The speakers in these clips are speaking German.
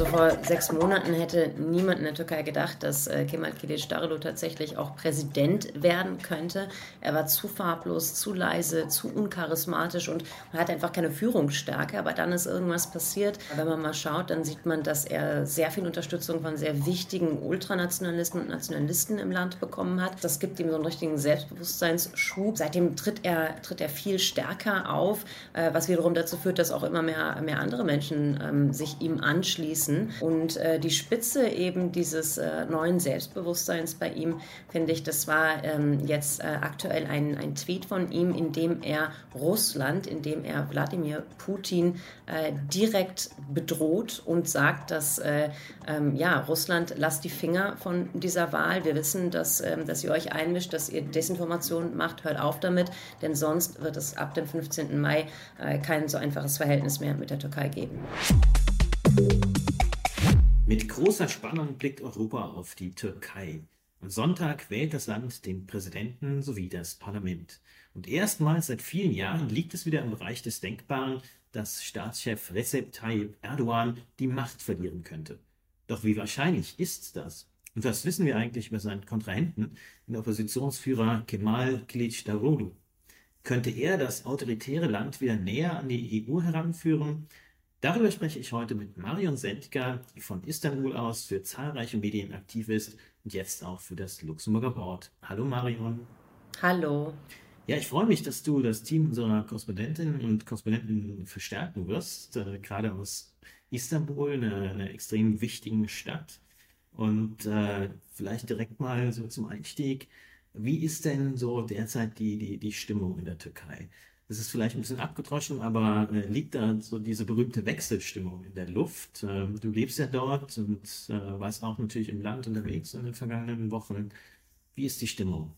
Also vor sechs Monaten hätte niemand in der Türkei gedacht, dass äh, Kemal Kılıçdaroğlu tatsächlich auch Präsident werden könnte. Er war zu farblos, zu leise, zu uncharismatisch und hatte einfach keine Führungsstärke. Aber dann ist irgendwas passiert. Wenn man mal schaut, dann sieht man, dass er sehr viel Unterstützung von sehr wichtigen Ultranationalisten und Nationalisten im Land bekommen hat. Das gibt ihm so einen richtigen Selbstbewusstseinsschub. Seitdem tritt er, tritt er viel stärker auf, äh, was wiederum dazu führt, dass auch immer mehr, mehr andere Menschen ähm, sich ihm anschließen. Und äh, die Spitze eben dieses äh, neuen Selbstbewusstseins bei ihm, finde ich, das war ähm, jetzt äh, aktuell ein, ein Tweet von ihm, in dem er Russland, in dem er Wladimir Putin äh, direkt bedroht und sagt, dass äh, ähm, ja, Russland lasst die Finger von dieser Wahl. Wir wissen, dass, ähm, dass ihr euch einmischt, dass ihr Desinformation macht. Hört auf damit, denn sonst wird es ab dem 15. Mai äh, kein so einfaches Verhältnis mehr mit der Türkei geben. Mit großer Spannung blickt Europa auf die Türkei. Am Sonntag wählt das Land den Präsidenten sowie das Parlament. Und erstmals seit vielen Jahren liegt es wieder im Bereich des Denkbaren, dass Staatschef Recep Tayyip Erdogan die Macht verlieren könnte. Doch wie wahrscheinlich ist das? Und was wissen wir eigentlich über seinen Kontrahenten, den Oppositionsführer Kemal Kılıçdaroğlu? Könnte er das autoritäre Land wieder näher an die EU heranführen? Darüber spreche ich heute mit Marion Sendka, die von Istanbul aus für zahlreiche Medien aktiv ist und jetzt auch für das Luxemburger Board. Hallo Marion. Hallo. Ja, ich freue mich, dass du das Team unserer Korrespondentinnen und Korrespondenten verstärken wirst, äh, gerade aus Istanbul, einer eine extrem wichtigen Stadt. Und äh, vielleicht direkt mal so zum Einstieg. Wie ist denn so derzeit die, die, die Stimmung in der Türkei? Das ist vielleicht ein bisschen abgedroschen, aber äh, liegt da so diese berühmte Wechselstimmung in der Luft? Ähm, du lebst ja dort und äh, warst auch natürlich im Land unterwegs in den vergangenen Wochen. Wie ist die Stimmung?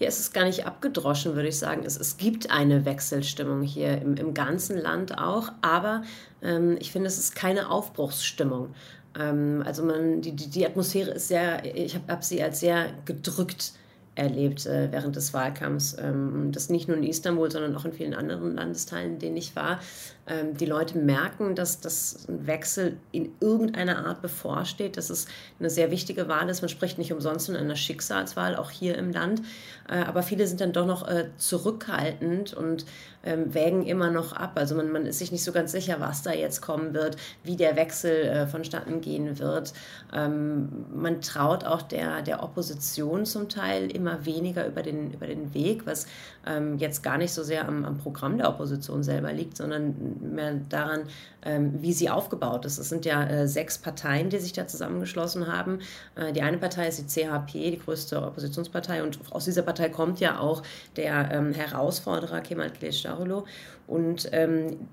Ja, es ist gar nicht abgedroschen, würde ich sagen. Es, es gibt eine Wechselstimmung hier im, im ganzen Land auch, aber ähm, ich finde, es ist keine Aufbruchsstimmung. Ähm, also man, die, die, die Atmosphäre ist sehr, ich habe hab sie als sehr gedrückt erlebt äh, während des Wahlkampfs. Ähm, das nicht nur in Istanbul, sondern auch in vielen anderen Landesteilen, in denen ich war. Ähm, die Leute merken, dass das ein Wechsel in irgendeiner Art bevorsteht, dass es eine sehr wichtige Wahl ist. Man spricht nicht umsonst von einer Schicksalswahl, auch hier im Land. Äh, aber viele sind dann doch noch äh, zurückhaltend und ähm, wägen immer noch ab. Also man, man ist sich nicht so ganz sicher, was da jetzt kommen wird, wie der Wechsel äh, vonstatten gehen wird. Ähm, man traut auch der, der Opposition zum Teil immer weniger über den, über den Weg, was ähm, jetzt gar nicht so sehr am, am Programm der Opposition selber liegt, sondern mehr daran, ähm, wie sie aufgebaut ist. Es sind ja äh, sechs Parteien, die sich da zusammengeschlossen haben. Äh, die eine Partei ist die CHP, die größte Oppositionspartei, und aus dieser Partei kommt ja auch der ähm, Herausforderer Kemal Kılıçdaroğlu. Und ähm,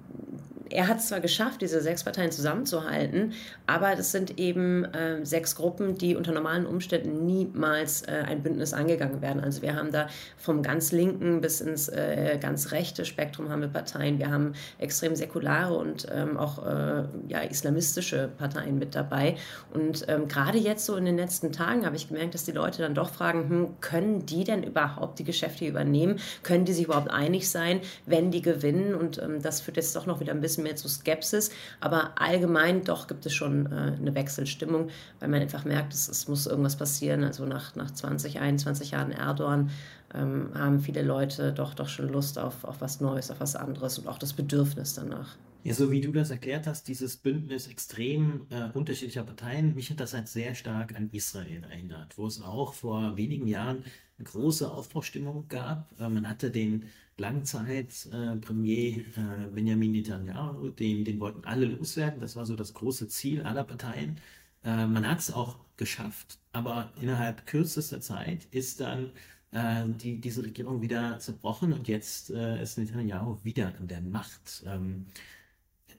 er hat es zwar geschafft, diese sechs Parteien zusammenzuhalten, aber das sind eben äh, sechs Gruppen, die unter normalen Umständen niemals äh, ein Bündnis angegangen werden. Also wir haben da vom ganz linken bis ins äh, ganz rechte Spektrum haben wir Parteien. Wir haben extrem säkulare und ähm, auch äh, ja, islamistische Parteien mit dabei. Und ähm, gerade jetzt so in den letzten Tagen habe ich gemerkt, dass die Leute dann doch fragen, hm, können die denn überhaupt die Geschäfte übernehmen? Können die sich überhaupt einig sein, wenn die gewinnen? Und ähm, das führt jetzt doch noch wieder ein bisschen bisschen mehr zu Skepsis, aber allgemein doch gibt es schon äh, eine Wechselstimmung, weil man einfach merkt, es, es, muss irgendwas passieren. Also nach, nach 20, 21 Jahren Erdogan ähm, haben viele Leute doch, doch schon Lust auf, auf was Neues, auf was anderes und auch das Bedürfnis danach. Ja, so wie du das erklärt hast, dieses Bündnis extrem äh, unterschiedlicher Parteien, mich hat das halt sehr stark an Israel erinnert, wo es auch vor wenigen Jahren eine große Aufbruchstimmung gab. Äh, man hatte den Langzeit-Premier äh, äh, Benjamin Netanyahu, den, den wollten alle loswerden. Das war so das große Ziel aller Parteien. Man hat es auch geschafft, aber innerhalb kürzester Zeit ist dann die, diese Regierung wieder zerbrochen und jetzt äh, ist Netanyahu wieder an der Macht. Ähm,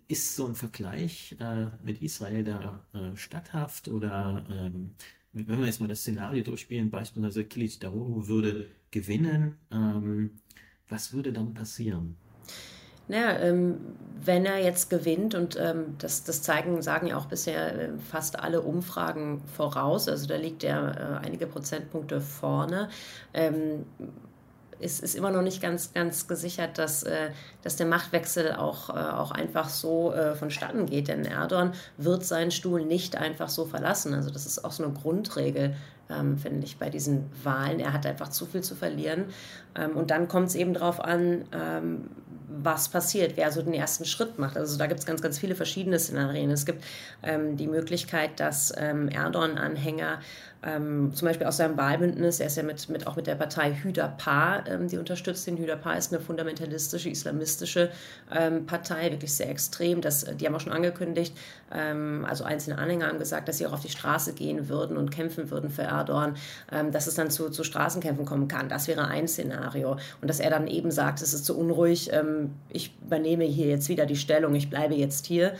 ist so ein Vergleich äh, mit Israel da äh, statthaft oder ähm, wenn wir jetzt mal das Szenario durchspielen, beispielsweise Kilich Daru würde gewinnen, ähm, was würde dann passieren? Naja, ähm, wenn er jetzt gewinnt, und ähm, das, das zeigen, sagen ja auch bisher äh, fast alle Umfragen voraus, also da liegt er äh, einige Prozentpunkte vorne, ähm, ist, ist immer noch nicht ganz, ganz gesichert, dass, äh, dass der Machtwechsel auch, äh, auch einfach so äh, vonstatten geht. Denn Erdogan wird seinen Stuhl nicht einfach so verlassen. Also das ist auch so eine Grundregel ähm, finde ich, bei diesen Wahlen. Er hat einfach zu viel zu verlieren. Ähm, und dann kommt es eben darauf an, ähm, was passiert, wer so den ersten Schritt macht. Also da gibt es ganz, ganz viele verschiedene Szenarien. Es gibt die Möglichkeit, dass Erdogan-Anhänger ähm, zum Beispiel aus seinem Wahlbündnis, er ist ja mit, mit, auch mit der Partei Hüdapar, ähm, die unterstützt den Hüdapar, ist eine fundamentalistische, islamistische ähm, Partei, wirklich sehr extrem. Das, die haben auch schon angekündigt, ähm, also einzelne Anhänger haben gesagt, dass sie auch auf die Straße gehen würden und kämpfen würden für Erdogan, ähm, dass es dann zu, zu Straßenkämpfen kommen kann. Das wäre ein Szenario. Und dass er dann eben sagt, es ist zu unruhig, ähm, ich übernehme hier jetzt wieder die Stellung, ich bleibe jetzt hier.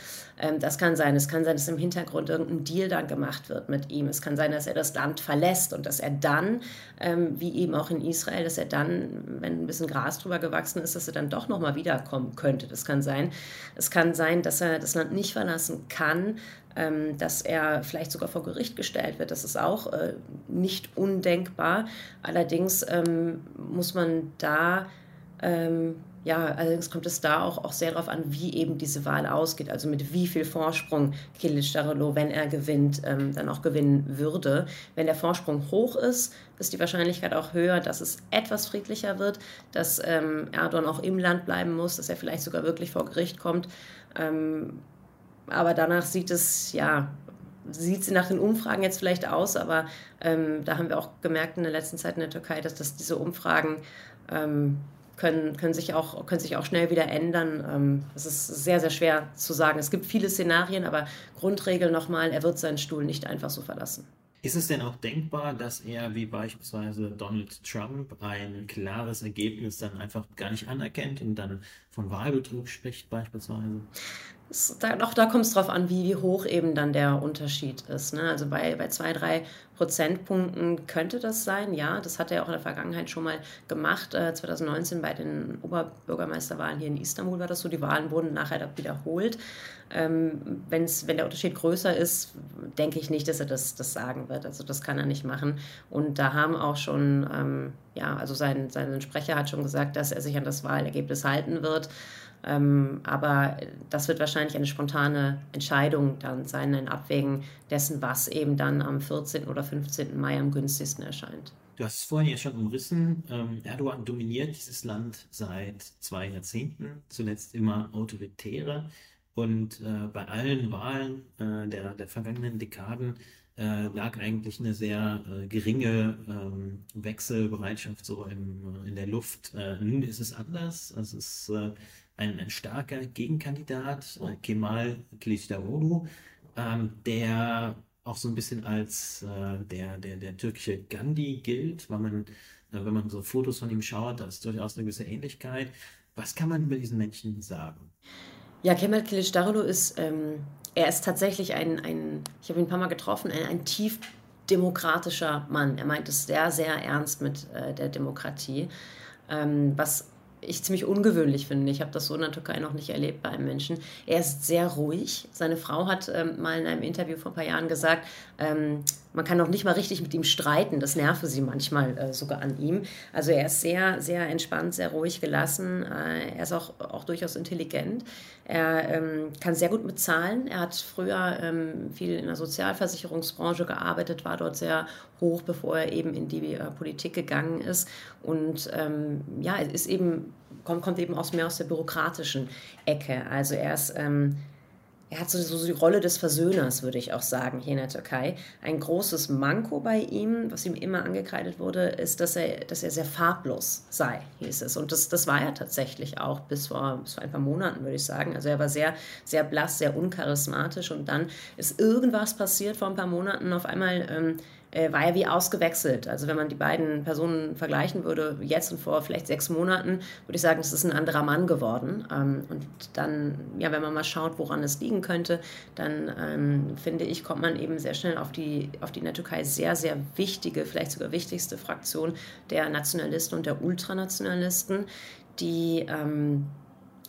Das kann sein. Es kann sein, dass im Hintergrund irgendein Deal dann gemacht wird mit ihm. Es kann sein, dass er das Land verlässt und dass er dann, ähm, wie eben auch in Israel, dass er dann, wenn ein bisschen Gras drüber gewachsen ist, dass er dann doch nochmal wiederkommen könnte. Das kann sein. Es kann sein, dass er das Land nicht verlassen kann, ähm, dass er vielleicht sogar vor Gericht gestellt wird. Das ist auch äh, nicht undenkbar. Allerdings ähm, muss man da ähm, ja, allerdings kommt es da auch, auch sehr darauf an, wie eben diese Wahl ausgeht, also mit wie viel Vorsprung Kilic Darolo, wenn er gewinnt, ähm, dann auch gewinnen würde. Wenn der Vorsprung hoch ist, ist die Wahrscheinlichkeit auch höher, dass es etwas friedlicher wird, dass ähm, Erdogan auch im Land bleiben muss, dass er vielleicht sogar wirklich vor Gericht kommt. Ähm, aber danach sieht es, ja, sieht sie nach den Umfragen jetzt vielleicht aus, aber ähm, da haben wir auch gemerkt in der letzten Zeit in der Türkei, dass, dass diese Umfragen ähm, können, können, sich auch, können sich auch schnell wieder ändern. Ähm, es ist sehr, sehr schwer zu sagen. Es gibt viele Szenarien, aber Grundregel nochmal, er wird seinen Stuhl nicht einfach so verlassen. Ist es denn auch denkbar, dass er wie beispielsweise Donald Trump ein klares Ergebnis dann einfach gar nicht anerkennt und dann von Wahlbetrug spricht beispielsweise? Da, auch da kommt es darauf an, wie, wie hoch eben dann der Unterschied ist. Ne? Also bei, bei zwei, drei Prozentpunkten könnte das sein, ja. Das hat er auch in der Vergangenheit schon mal gemacht. Äh, 2019 bei den Oberbürgermeisterwahlen hier in Istanbul war das so. Die Wahlen wurden nachher wiederholt. Ähm, wenn's, wenn der Unterschied größer ist, denke ich nicht, dass er das, das sagen wird. Also das kann er nicht machen. Und da haben auch schon, ähm, ja, also sein, sein Sprecher hat schon gesagt, dass er sich an das Wahlergebnis halten wird. Ähm, aber das wird wahrscheinlich eine spontane Entscheidung dann sein, ein Abwägen dessen, was eben dann am 14. oder 15. Mai am günstigsten erscheint. Du hast es vorhin ja schon umrissen. Ähm, Erdogan dominiert dieses Land seit zwei Jahrzehnten, zuletzt immer autoritärer. Und äh, bei allen Wahlen äh, der, der vergangenen Dekaden äh, lag eigentlich eine sehr äh, geringe ähm, Wechselbereitschaft so im, in der Luft. Äh, nun ist es anders. Es ist äh, ein, ein starker Gegenkandidat, äh, Kemal Kılıçdaroğlu, ähm, der auch so ein bisschen als äh, der, der, der türkische Gandhi gilt, weil man, äh, wenn man so Fotos von ihm schaut, da ist durchaus eine gewisse Ähnlichkeit. Was kann man über diesen Menschen sagen? Ja, Kemal Kılıçdaroğlu ist, ähm, er ist tatsächlich ein, ein ich habe ihn ein paar Mal getroffen, ein, ein tief demokratischer Mann. Er meint es sehr, sehr ernst mit äh, der Demokratie, ähm, was ich ziemlich ungewöhnlich finde. Ich habe das so in der Türkei noch nicht erlebt bei einem Menschen. Er ist sehr ruhig. Seine Frau hat ähm, mal in einem Interview vor ein paar Jahren gesagt, ähm, man kann auch nicht mal richtig mit ihm streiten. Das nerve sie manchmal äh, sogar an ihm. Also er ist sehr, sehr entspannt, sehr ruhig gelassen. Äh, er ist auch, auch durchaus intelligent. Er ähm, kann sehr gut mit. Er hat früher ähm, viel in der Sozialversicherungsbranche gearbeitet, war dort sehr hoch, bevor er eben in die äh, Politik gegangen ist. Und ähm, ja, ist eben, kommt, kommt eben aus mehr aus der bürokratischen Ecke. Also er ist ähm, er hat so, so die Rolle des Versöhners, würde ich auch sagen, hier in der Türkei. Ein großes Manko bei ihm, was ihm immer angekreidet wurde, ist, dass er, dass er sehr farblos sei, hieß es. Und das, das war er tatsächlich auch bis vor, bis vor ein paar Monaten, würde ich sagen. Also er war sehr, sehr blass, sehr uncharismatisch. Und dann ist irgendwas passiert vor ein paar Monaten. Auf einmal ähm, äh, war er wie ausgewechselt. Also wenn man die beiden Personen vergleichen würde, jetzt und vor vielleicht sechs Monaten, würde ich sagen, es ist ein anderer Mann geworden. Ähm, und dann, ja, wenn man mal schaut, woran es liegen könnte, dann ähm, finde ich, kommt man eben sehr schnell auf die, auf die in der Türkei sehr, sehr wichtige, vielleicht sogar wichtigste Fraktion der Nationalisten und der Ultranationalisten, die ähm,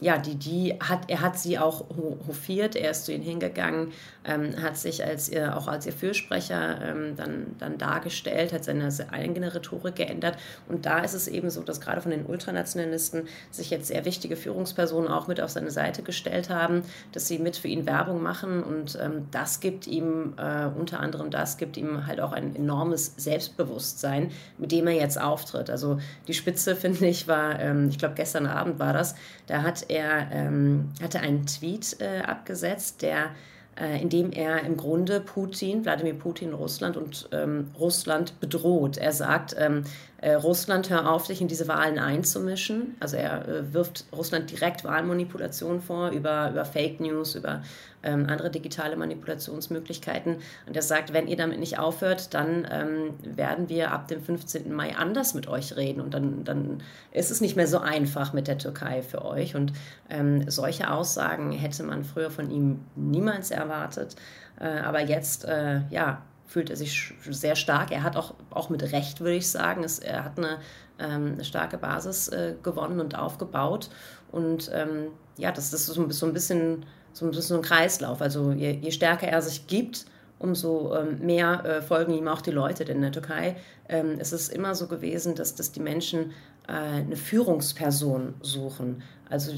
ja, die, die hat, er hat sie auch hofiert, er ist zu ihnen hingegangen, ähm, hat sich als ihr, auch als ihr Fürsprecher ähm, dann, dann dargestellt, hat seine eigene Rhetorik geändert. Und da ist es eben so, dass gerade von den Ultranationalisten sich jetzt sehr wichtige Führungspersonen auch mit auf seine Seite gestellt haben, dass sie mit für ihn Werbung machen. Und ähm, das gibt ihm, äh, unter anderem das, gibt ihm halt auch ein enormes Selbstbewusstsein, mit dem er jetzt auftritt. Also die Spitze, finde ich, war, ähm, ich glaube, gestern Abend war das, da hat er ähm, hatte einen Tweet äh, abgesetzt, der äh, in dem er im Grunde Putin, Wladimir Putin, Russland und ähm, Russland bedroht. Er sagt, ähm, äh, Russland, hör auf, sich in diese Wahlen einzumischen. Also er äh, wirft Russland direkt Wahlmanipulation vor über, über Fake News, über ähm, andere digitale Manipulationsmöglichkeiten. Und er sagt, wenn ihr damit nicht aufhört, dann ähm, werden wir ab dem 15. Mai anders mit euch reden. Und dann, dann ist es nicht mehr so einfach mit der Türkei für euch. Und ähm, solche Aussagen hätte man früher von ihm niemals erwartet. Äh, aber jetzt, äh, ja, fühlt er sich sehr stark. Er hat auch, auch mit Recht, würde ich sagen, es, er hat eine, ähm, eine starke Basis äh, gewonnen und aufgebaut. Und ähm, ja, das, das ist so, so ein bisschen so ein bisschen ein Kreislauf. Also je, je stärker er sich gibt, umso ähm, mehr äh, folgen ihm auch die Leute. Denn in der Türkei ähm, ist es immer so gewesen, dass, dass die Menschen äh, eine Führungsperson suchen. Also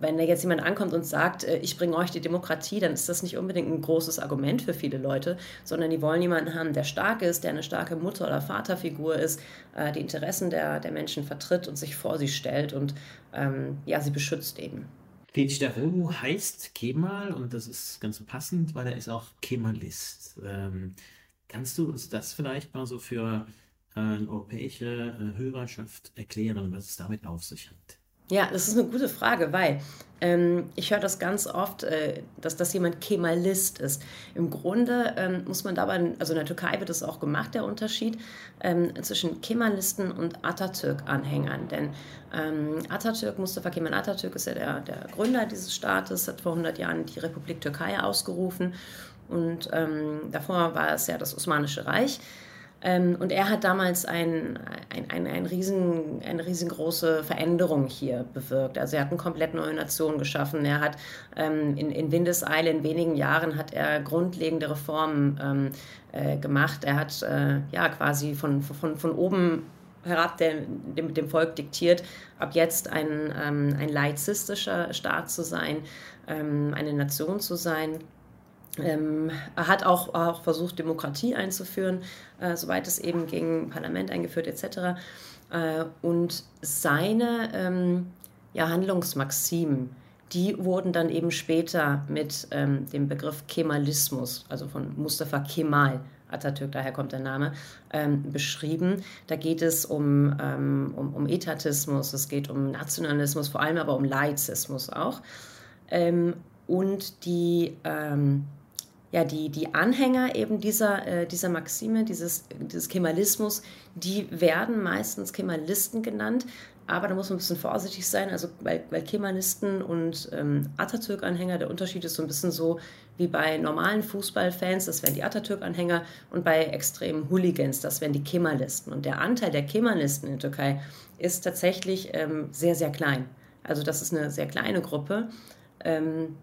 wenn da jetzt jemand ankommt und sagt, äh, ich bringe euch die Demokratie, dann ist das nicht unbedingt ein großes Argument für viele Leute, sondern die wollen jemanden haben, der stark ist, der eine starke Mutter- oder Vaterfigur ist, äh, die Interessen der, der Menschen vertritt und sich vor sie stellt und ähm, ja, sie beschützt eben. Kılıçdaroğlu heißt Kemal und das ist ganz passend, weil er ist auch Kemalist. Ähm, kannst du uns das vielleicht mal so für äh, eine europäische äh, Hörerschaft erklären, was es damit auf sich hat? Ja, das ist eine gute Frage, weil ähm, ich höre das ganz oft, äh, dass das jemand Kemalist ist. Im Grunde ähm, muss man dabei, also in der Türkei wird es auch gemacht, der Unterschied ähm, zwischen Kemalisten und Atatürk-Anhängern. Denn ähm, Atatürk, Mustafa Kemal Atatürk ist ja der, der Gründer dieses Staates, hat vor 100 Jahren die Republik Türkei ausgerufen und ähm, davor war es ja das Osmanische Reich. Ähm, und er hat damals ein, ein, ein, ein riesen, eine riesengroße Veränderung hier bewirkt. Also er hat eine komplett neue Nation geschaffen. Er hat ähm, in, in Windeseile in wenigen Jahren hat er grundlegende Reformen ähm, äh, gemacht. Er hat äh, ja quasi von, von, von oben herab der, dem, dem Volk diktiert, ab jetzt ein, ähm, ein laizistischer Staat zu sein, ähm, eine Nation zu sein ähm, er hat auch, auch versucht, Demokratie einzuführen, äh, soweit es eben ging, Parlament eingeführt etc. Äh, und seine ähm, ja, Handlungsmaximen, die wurden dann eben später mit ähm, dem Begriff Kemalismus, also von Mustafa Kemal, Atatürk, daher kommt der Name, ähm, beschrieben. Da geht es um, ähm, um, um, Etatismus, es geht um Nationalismus, vor allem aber um Laizismus auch. Ähm, und die ähm, ja, die, die Anhänger eben dieser, äh, dieser Maxime, dieses, dieses Kemalismus, die werden meistens Kemalisten genannt. Aber da muss man ein bisschen vorsichtig sein, also weil, weil Kemalisten und ähm, Atatürk-Anhänger, der Unterschied ist so ein bisschen so wie bei normalen Fußballfans, das wären die Atatürk-Anhänger, und bei extremen Hooligans, das wären die Kemalisten. Und der Anteil der Kemalisten in der Türkei ist tatsächlich ähm, sehr, sehr klein. Also das ist eine sehr kleine Gruppe. Ähm,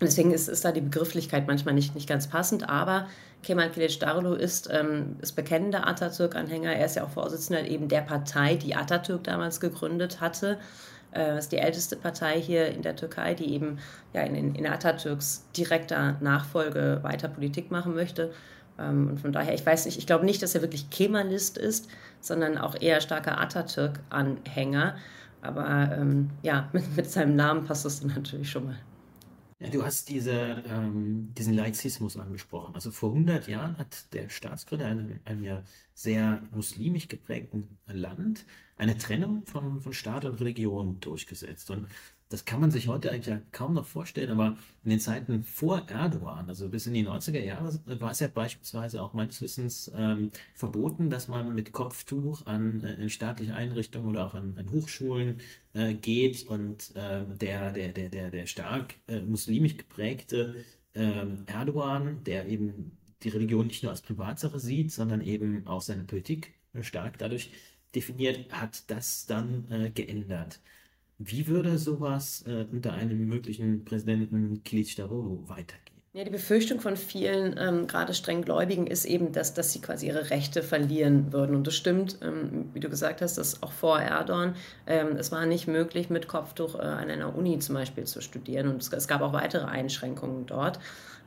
Deswegen ist, ist da die Begrifflichkeit manchmal nicht, nicht ganz passend, aber Kemal Kılıçdaroğlu ist, ähm, ist bekennender Atatürk-Anhänger. Er ist ja auch Vorsitzender eben der Partei, die Atatürk damals gegründet hatte. Äh, ist die älteste Partei hier in der Türkei, die eben ja, in, in Atatürks direkter Nachfolge weiter Politik machen möchte. Ähm, und von daher, ich weiß nicht, ich glaube nicht, dass er wirklich Kemalist ist, sondern auch eher starker Atatürk-Anhänger. Aber ähm, ja, mit, mit seinem Namen passt das natürlich schon mal. Ja, du hast diese, ähm, diesen Laizismus angesprochen. Also vor 100 Jahren hat der Staatsgründer in einem ja sehr muslimisch geprägten Land eine Trennung von, von Staat und Religion durchgesetzt. Und das kann man sich heute eigentlich ja kaum noch vorstellen, aber in den Zeiten vor Erdogan, also bis in die 90er Jahre, war es ja beispielsweise auch meines Wissens ähm, verboten, dass man mit Kopftuch an äh, staatliche Einrichtungen oder auch an, an Hochschulen äh, geht und äh, der, der, der, der, der stark äh, muslimisch geprägte ähm, Erdogan, der eben die Religion nicht nur als Privatsache sieht, sondern eben auch seine Politik stark dadurch definiert, hat das dann äh, geändert. Wie würde sowas äh, unter einem möglichen Präsidenten Kılıçdaroğlu weitergehen? Ja, die Befürchtung von vielen, ähm, gerade strenggläubigen, ist eben, dass, dass sie quasi ihre Rechte verlieren würden. Und das stimmt, ähm, wie du gesagt hast, dass auch vor Erdogan, ähm, es war nicht möglich, mit Kopftuch äh, an einer Uni zum Beispiel zu studieren. Und es, es gab auch weitere Einschränkungen dort.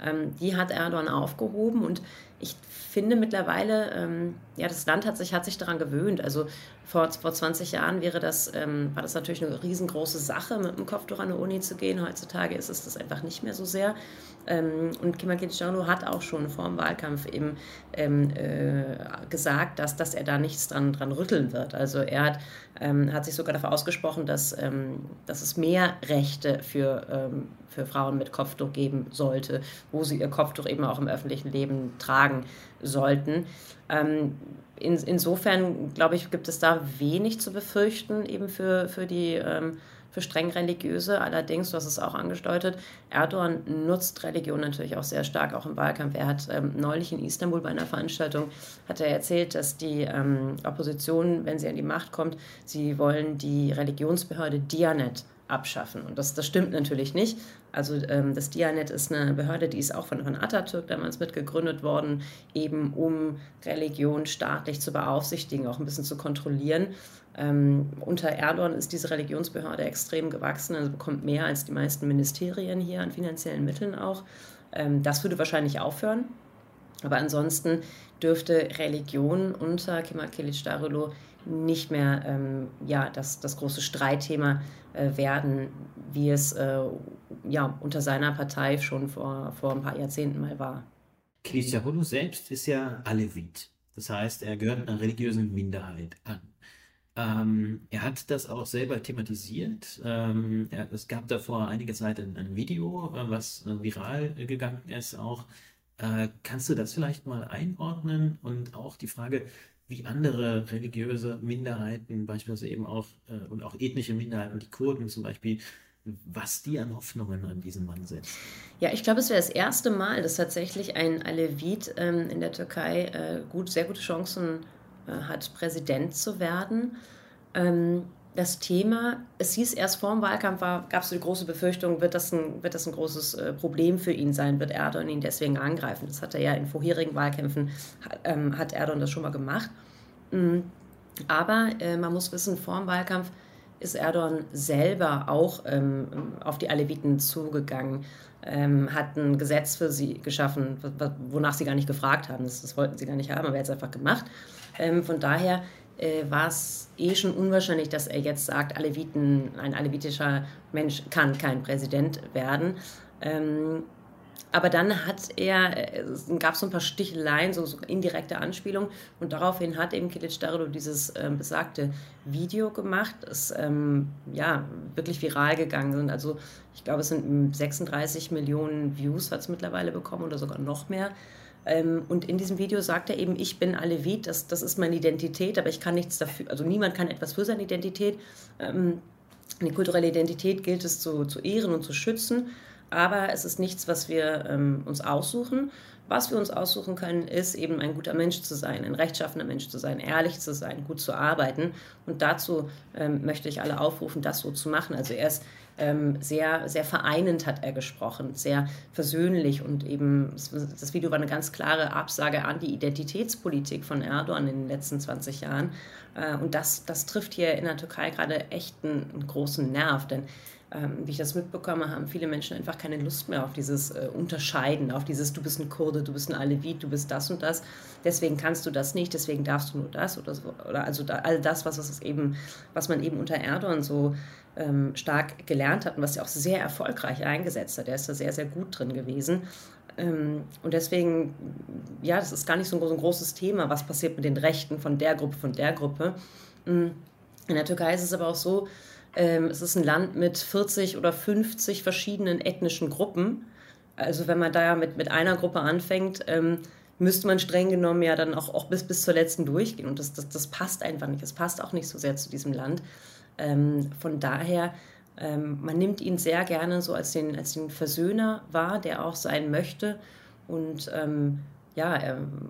Ähm, die hat Erdogan aufgehoben und ich finde mittlerweile, ähm, ja, das Land hat sich, hat sich daran gewöhnt. Also vor, vor 20 Jahren wäre das, ähm, war das natürlich eine riesengroße Sache, mit dem Kopftuch an eine Uni zu gehen. Heutzutage ist es das einfach nicht mehr so sehr. Ähm, und Kemal Kılıçdaroğlu hat auch schon vor dem Wahlkampf eben ähm, äh, gesagt, dass, dass er da nichts dran, dran rütteln wird. Also er hat, ähm, hat sich sogar dafür ausgesprochen, dass, ähm, dass es mehr Rechte für, ähm, für Frauen mit Kopftuch geben sollte, wo sie ihr Kopftuch eben auch im öffentlichen Leben tragen sollten. Ähm, in, insofern, glaube ich, gibt es da wenig zu befürchten, eben für, für die ähm, für streng religiöse. Allerdings, du hast es auch angedeutet, Erdogan nutzt Religion natürlich auch sehr stark, auch im Wahlkampf. Er hat ähm, neulich in Istanbul bei einer Veranstaltung hat er erzählt, dass die ähm, Opposition, wenn sie an die Macht kommt, sie wollen die Religionsbehörde Dianet abschaffen. Und das, das stimmt natürlich nicht. Also ähm, das Dianet ist eine Behörde, die ist auch von, von Atatürk damals mitgegründet worden, eben um Religion staatlich zu beaufsichtigen, auch ein bisschen zu kontrollieren. Ähm, unter Erdogan ist diese Religionsbehörde extrem gewachsen, also bekommt mehr als die meisten Ministerien hier an finanziellen Mitteln auch. Ähm, das würde wahrscheinlich aufhören. Aber ansonsten dürfte Religion unter Kemal Kılıçdaroğlu nicht mehr ähm, ja, das, das große Streitthema äh, werden, wie es äh, ja, unter seiner Partei schon vor, vor ein paar Jahrzehnten mal war. Kılıçdaroğlu selbst ist ja Alevit. Das heißt, er gehört einer religiösen Minderheit an. Ähm, er hat das auch selber thematisiert. Ähm, er, es gab da vor einiger Zeit ein, ein Video, äh, was äh, viral gegangen ist auch. Äh, kannst du das vielleicht mal einordnen? Und auch die Frage, wie andere religiöse Minderheiten, beispielsweise eben auch äh, und auch ethnische Minderheiten, die Kurden zum Beispiel, was die an Hoffnungen an diesen Mann setzen. Ja, ich glaube, es wäre das erste Mal, dass tatsächlich ein Alevit ähm, in der Türkei äh, gut, sehr gute Chancen äh, hat, Präsident zu werden. Ähm, das Thema, es hieß erst vor dem Wahlkampf, gab es die große Befürchtung, wird das, ein, wird das ein großes äh, Problem für ihn sein, wird Erdogan ihn deswegen angreifen. Das hat er ja in vorherigen Wahlkämpfen, ähm, hat Erdogan das schon mal gemacht. Mm, aber äh, man muss wissen, vor dem Wahlkampf ist Erdogan selber auch ähm, auf die Aleviten zugegangen, ähm, hat ein Gesetz für sie geschaffen, wonach sie gar nicht gefragt haben. Das, das wollten sie gar nicht haben, aber er hat es einfach gemacht. Ähm, von daher äh, war es eh schon unwahrscheinlich, dass er jetzt sagt, Aleviten, ein alevitischer Mensch kann kein Präsident werden. Ähm, aber dann hat er, es gab so ein paar Sticheleien, so, so indirekte Anspielungen und daraufhin hat eben Kilic Dardo dieses ähm, besagte Video gemacht, das ähm, ja wirklich viral gegangen sind. Also ich glaube, es sind 36 Millionen Views hat es mittlerweile bekommen oder sogar noch mehr. Ähm, und in diesem Video sagt er eben, ich bin Alevit, das, das ist meine Identität, aber ich kann nichts dafür, also niemand kann etwas für seine Identität. Ähm, die kulturelle Identität gilt es zu, zu ehren und zu schützen, aber es ist nichts, was wir ähm, uns aussuchen. Was wir uns aussuchen können, ist eben ein guter Mensch zu sein, ein rechtschaffener Mensch zu sein, ehrlich zu sein, gut zu arbeiten. Und dazu ähm, möchte ich alle aufrufen, das so zu machen. Also er ist ähm, sehr, sehr vereinend hat er gesprochen, sehr versöhnlich und eben das Video war eine ganz klare Absage an die Identitätspolitik von Erdogan in den letzten 20 Jahren. Äh, und das, das trifft hier in der Türkei gerade echt einen, einen großen Nerv, denn ähm, wie ich das mitbekomme, haben viele Menschen einfach keine Lust mehr auf dieses äh, Unterscheiden, auf dieses, du bist ein Kurde, du bist ein Alevit, du bist das und das, deswegen kannst du das nicht, deswegen darfst du nur das oder so. Oder also da, all das, was, was, eben, was man eben unter Erdogan so ähm, stark gelernt hat und was er auch sehr erfolgreich eingesetzt hat. Er ist da sehr, sehr gut drin gewesen. Ähm, und deswegen, ja, das ist gar nicht so ein, so ein, großes Thema, was passiert mit den Rechten von der Gruppe, von der Gruppe. Mm, in der Türkei ist es aber auch so, es ist ein Land mit 40 oder 50 verschiedenen ethnischen Gruppen. Also wenn man da mit, mit einer Gruppe anfängt, ähm, müsste man streng genommen ja dann auch, auch bis, bis zur letzten durchgehen. Und das, das, das passt einfach nicht. Es passt auch nicht so sehr zu diesem Land. Ähm, von daher, ähm, man nimmt ihn sehr gerne so als den, als den Versöhner wahr, der auch sein möchte. Und ähm, ja, ähm,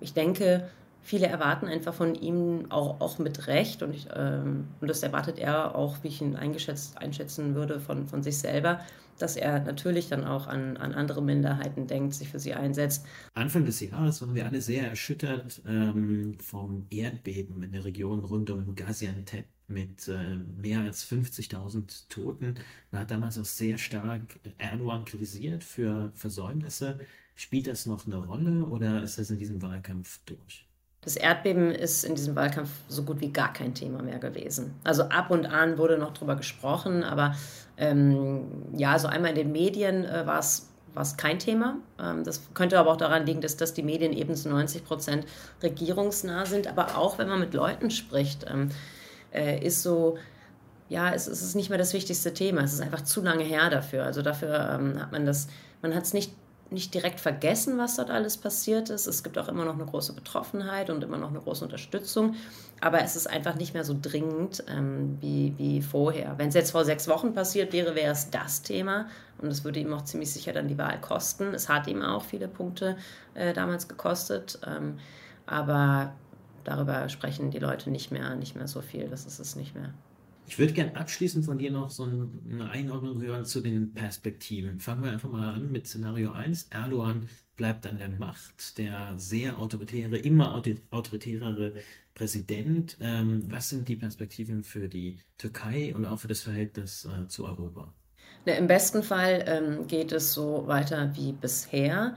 ich denke, viele erwarten einfach von ihm auch, auch mit Recht und, ich, ähm, und das erwartet er auch, wie ich ihn eingeschätzt, einschätzen würde, von, von sich selber, dass er natürlich dann auch an, an andere Minderheiten denkt, sich für sie einsetzt. Anfang des Jahres waren wir alle sehr erschüttert ähm, vom Erdbeben in der Region rund um Gaziantep mit äh, mehr als 50.000 Toten. Man hat damals auch sehr stark Erdogan kritisiert für Versäumnisse. Spielt das noch eine Rolle oder ist das in diesem Wahlkampf durch? Das Erdbeben ist in diesem Wahlkampf so gut wie gar kein Thema mehr gewesen. Also ab und an wurde noch drüber gesprochen, aber ähm, ja, so einmal in den Medien äh, war es kein Thema. Ähm, das könnte aber auch daran liegen, dass, dass die Medien eben zu 90 Prozent regierungsnah sind. Aber auch wenn man mit Leuten spricht, ähm, äh, ist so, ja, es, es, ist nicht mehr das wichtigste Thema. Es ist einfach zu lange her dafür. Also dafür ähm, hat man das, man hat es nicht nicht direkt vergessen, was dort alles passiert ist. Es gibt auch immer noch eine große Betroffenheit und immer noch eine große Unterstützung. Aber es ist einfach nicht mehr so dringend ähm, wie, wie vorher. Wenn es jetzt vor sechs Wochen passiert wäre, wäre es das Thema. Und es würde ihm auch ziemlich sicher dann die Wahl kosten. Es hat ihm auch viele Punkte äh, damals gekostet. Ähm, aber darüber sprechen die Leute nicht mehr, nicht mehr so viel. Das ist es nicht mehr. Ich würde gerne abschließend von dir noch so eine Einordnung hören zu den Perspektiven. Fangen wir einfach mal an mit Szenario 1. Erdogan bleibt an der Macht, der sehr autoritäre, immer autoritärere Präsident. Ähm, was sind die Perspektiven für die Türkei und auch für das Verhältnis äh, zu Europa? Na, Im besten Fall ähm, geht es so weiter wie bisher.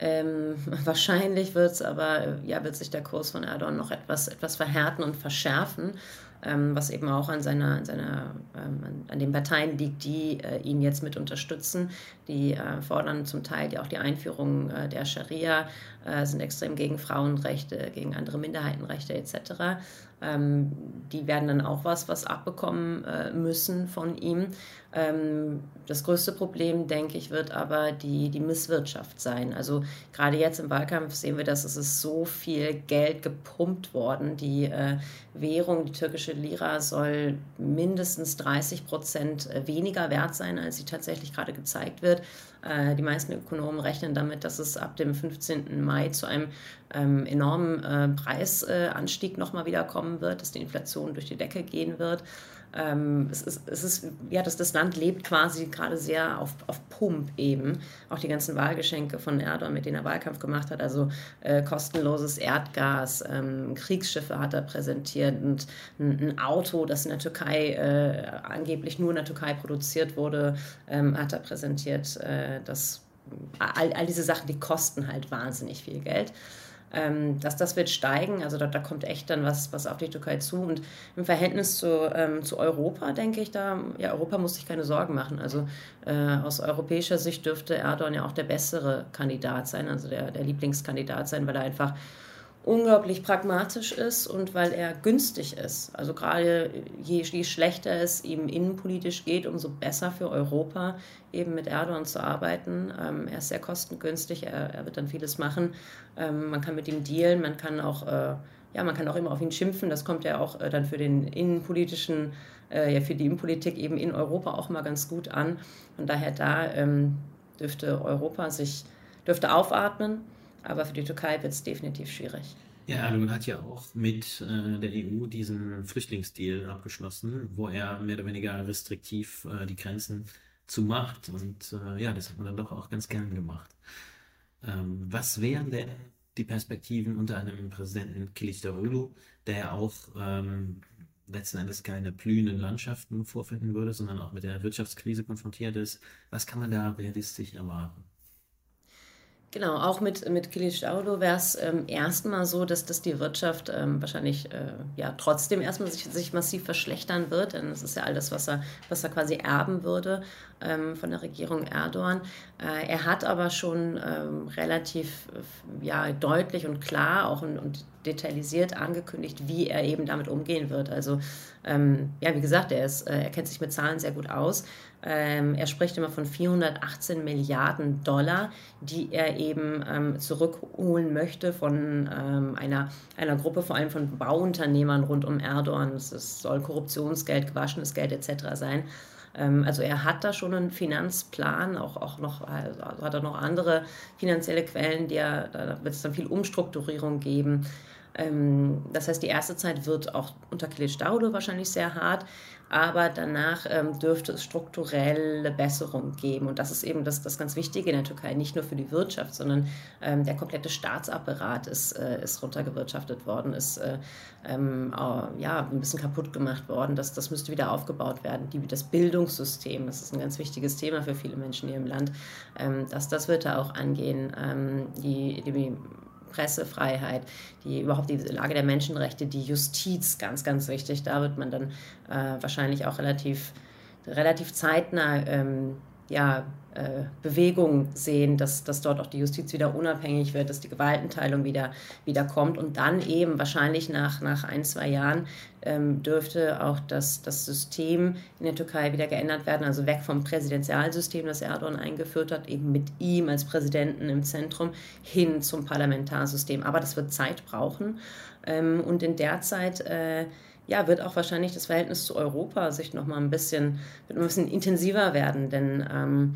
Ähm, wahrscheinlich wird es aber, ja, wird sich der Kurs von Erdogan noch etwas, etwas verhärten und verschärfen ähm, was eben auch an, seiner, an, seiner, ähm, an, den Parteien liegt, die äh, ihn jetzt mit unterstützen. Die äh, fordern zum Teil die, auch die Einführung äh, der Scharia, äh, sind extrem gegen Frauenrechte, gegen andere Minderheitenrechte etc. Ähm, die werden dann auch was, was abbekommen äh, müssen von ihm. Ähm, das größte Problem, denke ich, wird aber die, die Misswirtschaft sein. Also gerade jetzt im Wahlkampf sehen wir, dass es ist so viel Geld gepumpt worden. Die äh, Währung, die türkische Lira, soll mindestens 30 Prozent weniger wert sein, als sie tatsächlich gerade gezeigt wird. Äh, die meisten Ökonomen rechnen damit, dass es ab dem 15. Mai zu einem ähm, enormen äh, Preisanstieg nochmal wieder kommen wird, dass die Inflation durch die Decke gehen wird. Ähm, es ist, es ist, ja, das, das Land lebt quasi gerade sehr auf, auf Pump eben. Auch die ganzen Wahlgeschenke von Erdogan, mit denen er Wahlkampf gemacht hat, also äh, kostenloses Erdgas, ähm, Kriegsschiffe hat er präsentiert und ein, ein, Auto, das in der Türkei äh, angeblich nur in der Türkei produziert wurde, ähm, hat er präsentiert. Äh, das, all, all diese Sachen, die kosten halt wahnsinnig viel Geld ähm, dass das wird steigen. Also da, da, kommt echt dann was, was auf die Türkei zu. Und im Verhältnis zu, ähm, zu Europa, denke ich, da, ja, Europa muss sich keine Sorgen machen. Also äh, aus europäischer Sicht dürfte Erdogan ja auch der bessere Kandidat sein, also der, der Lieblingskandidat sein, weil er einfach unglaublich pragmatisch ist und weil er günstig ist. Also gerade je, je, schlechter es ihm innenpolitisch geht, umso besser für Europa eben mit Erdogan zu arbeiten. Ähm, er ist sehr kostengünstig, er, er, wird dann vieles machen. Ähm, man kann mit ihm dealen, man kann auch, äh, ja, man kann auch immer auf ihn schimpfen. Das kommt ja auch äh, dann für den innenpolitischen, äh, ja, für die Innenpolitik eben in Europa auch mal ganz gut an. Von daher da ähm, dürfte Europa sich, dürfte aufatmen aber für die Türkei wird es definitiv schwierig. Ja, Erdogan hat ja auch mit äh, der EU diesen Flüchtlingsdeal abgeschlossen, wo er mehr oder weniger restriktiv äh, die Grenzen zumacht. Und äh, ja, das hat man dann doch auch ganz gern gemacht. Ähm, was wären denn die Perspektiven unter einem Präsidenten Kılıçdaroğlu, der ja auch ähm, letzten Endes keine blühenden Landschaften vorfinden würde, sondern auch mit der Wirtschaftskrise konfrontiert ist? Was kann man da realistisch erwarten? Genau, auch mit, mit Kilic-Audo wäre es ähm, erstmal so, dass, dass die Wirtschaft ähm, wahrscheinlich äh, ja trotzdem erstmal sich, sich massiv verschlechtern wird, denn das ist ja alles, was er, was er quasi erben würde ähm, von der Regierung Erdogan. Äh, er hat aber schon ähm, relativ äh, ja, deutlich und klar auch und, und, detailliert angekündigt, wie er eben damit umgehen wird. Also ähm, ja, wie gesagt, er, ist, äh, er kennt sich mit Zahlen sehr gut aus. Ähm, er spricht immer von 418 Milliarden Dollar, die er eben ähm, zurückholen möchte von ähm, einer, einer Gruppe, vor allem von Bauunternehmern rund um Erdogan. Es soll Korruptionsgeld, gewaschenes Geld etc. sein. Ähm, also er hat da schon einen Finanzplan, auch, auch noch, also hat er noch andere finanzielle Quellen, die er, da wird es dann viel Umstrukturierung geben. Ähm, das heißt, die erste Zeit wird auch unter Kılıçdaroğlu wahrscheinlich sehr hart, aber danach ähm, dürfte es strukturelle Besserung geben. Und das ist eben das, das ganz Wichtige in der Türkei, nicht nur für die Wirtschaft, sondern ähm, der komplette Staatsapparat ist, äh, ist runtergewirtschaftet worden, ist äh, ähm, äh, ja, ein bisschen kaputt gemacht worden. Das, das müsste wieder aufgebaut werden. Die, das Bildungssystem, das ist ein ganz wichtiges Thema für viele Menschen hier im Land, ähm, das, das wird da auch angehen. Ähm, die, die Pressefreiheit, die überhaupt die Lage der Menschenrechte, die Justiz, ganz, ganz wichtig. Da wird man dann äh, wahrscheinlich auch relativ, relativ zeitnah ähm, ja, äh, Bewegung sehen, dass, dass dort auch die Justiz wieder unabhängig wird, dass die Gewaltenteilung wieder, wieder kommt und dann eben wahrscheinlich nach, nach ein, zwei Jahren ähm, dürfte auch das, das System in der Türkei wieder geändert werden, also weg vom Präsidentialsystem, das Erdogan eingeführt hat, eben mit ihm als Präsidenten im Zentrum, hin zum Parlamentarsystem. Aber das wird Zeit brauchen ähm, und in der Zeit äh, ja, wird auch wahrscheinlich das Verhältnis zu Europa sich noch mal ein bisschen, wird ein bisschen intensiver werden, denn ähm,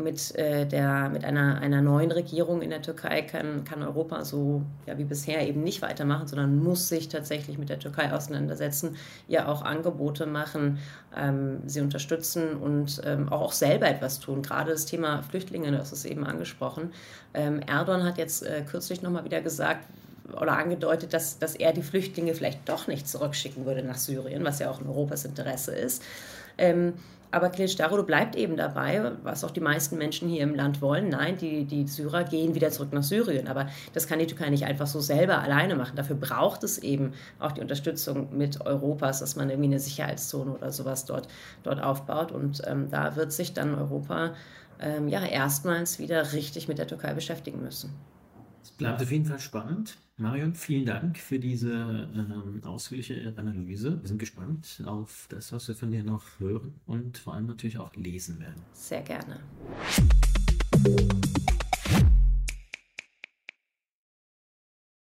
mit, äh, der, mit einer, einer neuen Regierung in der Türkei kann, kann Europa so ja, wie bisher eben nicht weitermachen, sondern muss sich tatsächlich mit der Türkei auseinandersetzen, ihr auch Angebote machen, ähm, sie unterstützen und ähm, auch, auch selber etwas tun. Gerade das Thema Flüchtlinge, das ist eben angesprochen. Ähm, Erdogan hat jetzt äh, kürzlich nochmal wieder gesagt, oder angedeutet, dass, dass er die Flüchtlinge vielleicht doch nicht zurückschicken würde nach Syrien, was ja auch in Europas Interesse ist. Ähm, aber Kılıçdaroğlu bleibt eben dabei, was auch die meisten Menschen hier im Land wollen. Nein, die, die Syrer gehen wieder zurück nach Syrien. Aber das kann die Türkei nicht einfach so selber alleine machen. Dafür braucht es eben auch die Unterstützung mit Europas, dass man irgendwie eine Sicherheitszone oder sowas dort, dort aufbaut. Und ähm, da wird sich dann Europa ähm, ja erstmals wieder richtig mit der Türkei beschäftigen müssen. Es bleibt auf jeden Fall spannend. Marion, vielen Dank für diese ähm, ausführliche Analyse. Wir sind gespannt auf das, was wir von dir noch hören und vor allem natürlich auch lesen werden. Sehr gerne.